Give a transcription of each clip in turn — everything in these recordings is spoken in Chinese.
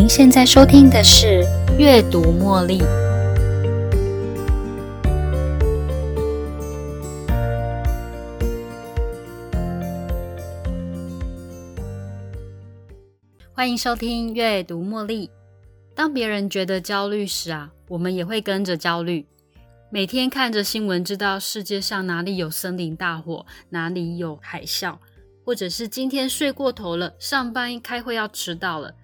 您现在收听的是《阅读茉莉》。欢迎收听《阅读茉莉》。当别人觉得焦虑时啊，我们也会跟着焦虑。每天看着新闻，知道世界上哪里有森林大火，哪里有海啸，或者是今天睡过头了，上班开会要迟到了。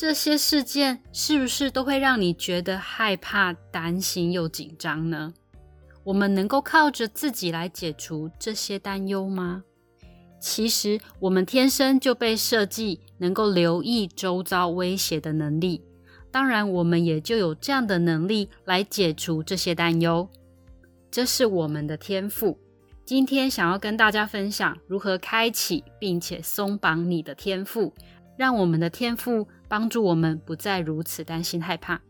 这些事件是不是都会让你觉得害怕、担心又紧张呢？我们能够靠着自己来解除这些担忧吗？其实，我们天生就被设计能够留意周遭威胁的能力，当然，我们也就有这样的能力来解除这些担忧。这是我们的天赋。今天想要跟大家分享如何开启并且松绑你的天赋，让我们的天赋。帮助我们不再如此担心害怕。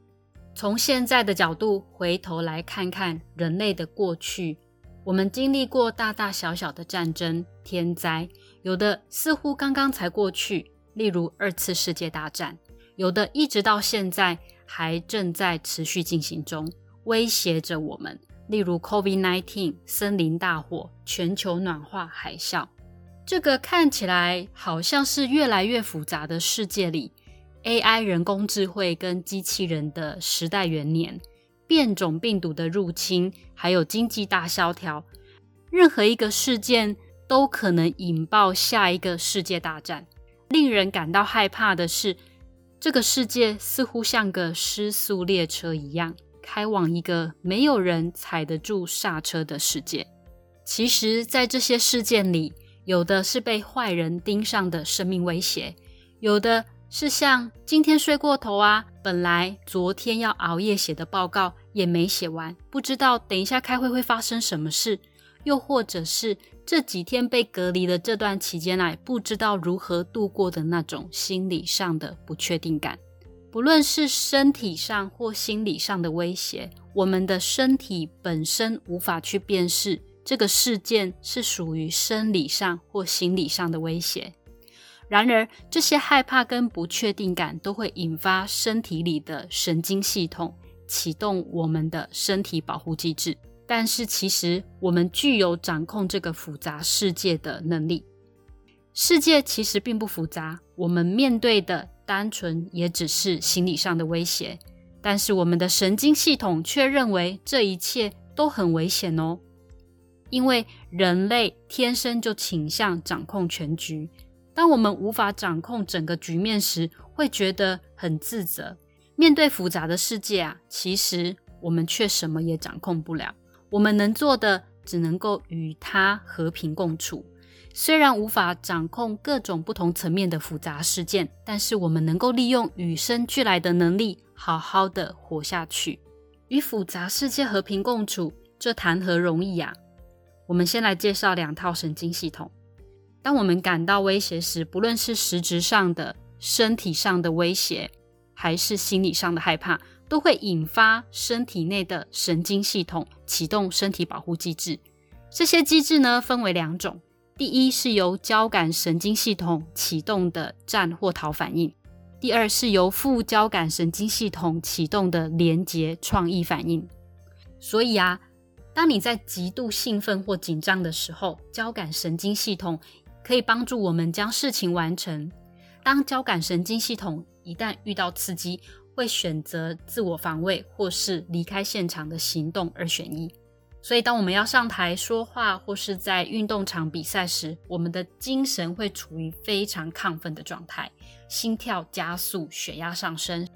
从现在的角度回头来看看人类的过去，我们经历过大大小小的战争、天灾，有的似乎刚刚才过去，例如二次世界大战；有的一直到现在还正在持续进行中，威胁着我们，例如 COVID-19、森林大火、全球暖化、海啸。这个看起来好像是越来越复杂的世界里。AI 人工智慧跟机器人的时代元年，变种病毒的入侵，还有经济大萧条，任何一个事件都可能引爆下一个世界大战。令人感到害怕的是，这个世界似乎像个失速列车一样，开往一个没有人踩得住刹车的世界。其实，在这些事件里，有的是被坏人盯上的生命威胁，有的。是像今天睡过头啊，本来昨天要熬夜写的报告也没写完，不知道等一下开会会发生什么事；又或者是这几天被隔离的这段期间来，不知道如何度过的那种心理上的不确定感。不论是身体上或心理上的威胁，我们的身体本身无法去辨识这个事件是属于生理上或心理上的威胁。然而，这些害怕跟不确定感都会引发身体里的神经系统启动我们的身体保护机制。但是，其实我们具有掌控这个复杂世界的能力。世界其实并不复杂，我们面对的单纯也只是心理上的威胁。但是，我们的神经系统却认为这一切都很危险哦，因为人类天生就倾向掌控全局。当我们无法掌控整个局面时，会觉得很自责。面对复杂的世界啊，其实我们却什么也掌控不了。我们能做的，只能够与它和平共处。虽然无法掌控各种不同层面的复杂事件，但是我们能够利用与生俱来的能力，好好的活下去。与复杂世界和平共处，这谈何容易呀？我们先来介绍两套神经系统。当我们感到威胁时，不论是实质上的、身体上的威胁，还是心理上的害怕，都会引发身体内的神经系统启动身体保护机制。这些机制呢，分为两种：第一是由交感神经系统启动的战或逃反应；第二是由副交感神经系统启动的连结创意反应。所以啊，当你在极度兴奋或紧张的时候，交感神经系统可以帮助我们将事情完成。当交感神经系统一旦遇到刺激，会选择自我防卫或是离开现场的行动二选一。所以，当我们要上台说话或是在运动场比赛时，我们的精神会处于非常亢奋的状态，心跳加速，血压上升。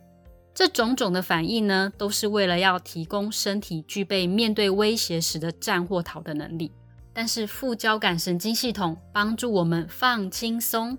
这种种的反应呢，都是为了要提供身体具备面对威胁时的战或逃的能力。但是副交感神经系统帮助我们放轻松。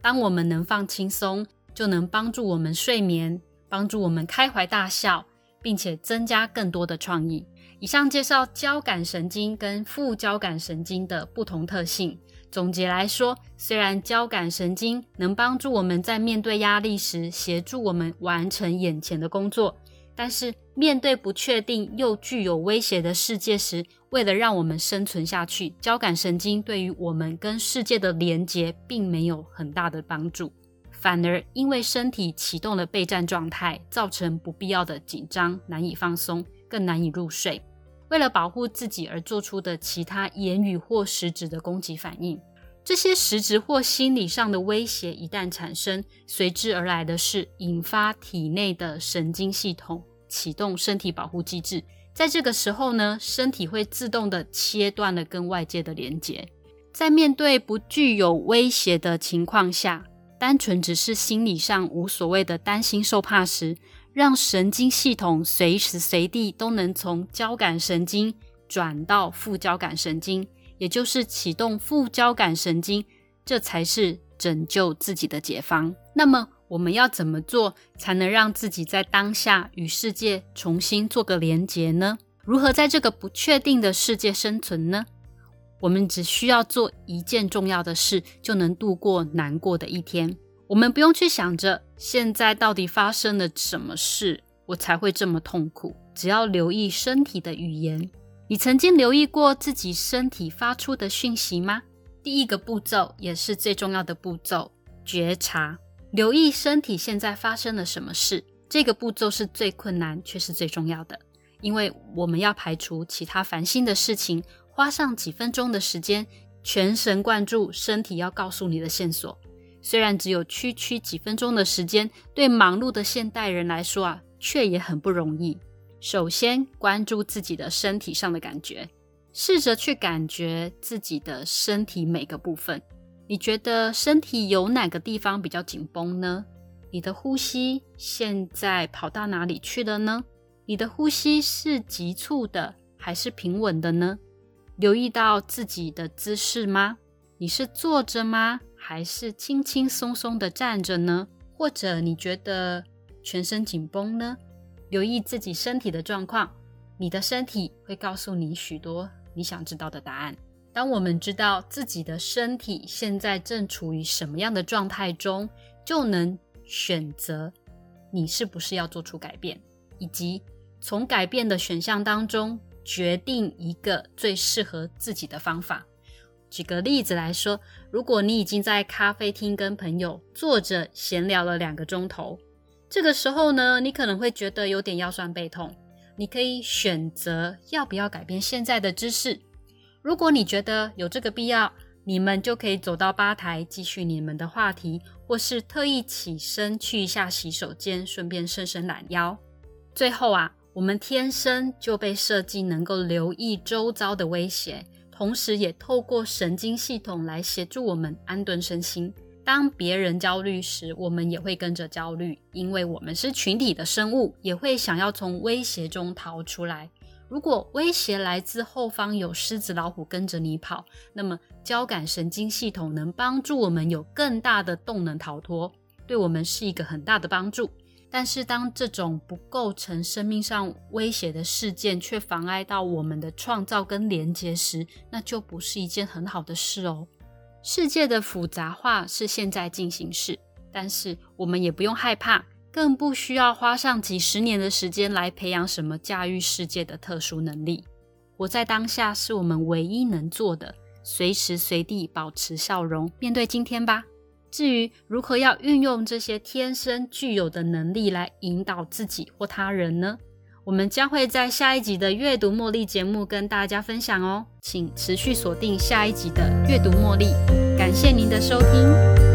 当我们能放轻松，就能帮助我们睡眠，帮助我们开怀大笑，并且增加更多的创意。以上介绍交感神经跟副交感神经的不同特性。总结来说，虽然交感神经能帮助我们在面对压力时协助我们完成眼前的工作。但是，面对不确定又具有威胁的世界时，为了让我们生存下去，交感神经对于我们跟世界的连接并没有很大的帮助，反而因为身体启动了备战状态，造成不必要的紧张，难以放松，更难以入睡。为了保护自己而做出的其他言语或实质的攻击反应，这些实质或心理上的威胁一旦产生，随之而来的是引发体内的神经系统启动身体保护机制。在这个时候呢，身体会自动的切断了跟外界的连接。在面对不具有威胁的情况下，单纯只是心理上无所谓的担心受怕时，让神经系统随时随地都能从交感神经转到副交感神经，也就是启动副交感神经，这才是拯救自己的解方。那么，我们要怎么做才能让自己在当下与世界重新做个连结呢？如何在这个不确定的世界生存呢？我们只需要做一件重要的事，就能度过难过的一天。我们不用去想着现在到底发生了什么事，我才会这么痛苦。只要留意身体的语言。你曾经留意过自己身体发出的讯息吗？第一个步骤也是最重要的步骤，觉察。留意身体现在发生了什么事，这个步骤是最困难却是最重要的，因为我们要排除其他烦心的事情，花上几分钟的时间，全神贯注身体要告诉你的线索。虽然只有区区几分钟的时间，对忙碌的现代人来说啊，却也很不容易。首先，关注自己的身体上的感觉，试着去感觉自己的身体每个部分。你觉得身体有哪个地方比较紧绷呢？你的呼吸现在跑到哪里去了呢？你的呼吸是急促的还是平稳的呢？留意到自己的姿势吗？你是坐着吗？还是轻轻松松的站着呢？或者你觉得全身紧绷呢？留意自己身体的状况，你的身体会告诉你许多你想知道的答案。当我们知道自己的身体现在正处于什么样的状态中，就能选择你是不是要做出改变，以及从改变的选项当中决定一个最适合自己的方法。举个例子来说，如果你已经在咖啡厅跟朋友坐着闲聊了两个钟头，这个时候呢，你可能会觉得有点腰酸背痛，你可以选择要不要改变现在的姿势。如果你觉得有这个必要，你们就可以走到吧台继续你们的话题，或是特意起身去一下洗手间，顺便伸伸懒腰。最后啊，我们天生就被设计能够留意周遭的威胁，同时也透过神经系统来协助我们安顿身心。当别人焦虑时，我们也会跟着焦虑，因为我们是群体的生物，也会想要从威胁中逃出来。如果威胁来自后方有狮子、老虎跟着你跑，那么交感神经系统能帮助我们有更大的动能逃脱，对我们是一个很大的帮助。但是当这种不构成生命上威胁的事件却妨碍到我们的创造跟连接时，那就不是一件很好的事哦。世界的复杂化是现在进行式，但是我们也不用害怕。更不需要花上几十年的时间来培养什么驾驭世界的特殊能力。活在当下是我们唯一能做的，随时随地保持笑容，面对今天吧。至于如何要运用这些天生具有的能力来引导自己或他人呢？我们将会在下一集的阅读茉莉节目跟大家分享哦，请持续锁定下一集的阅读茉莉。感谢您的收听。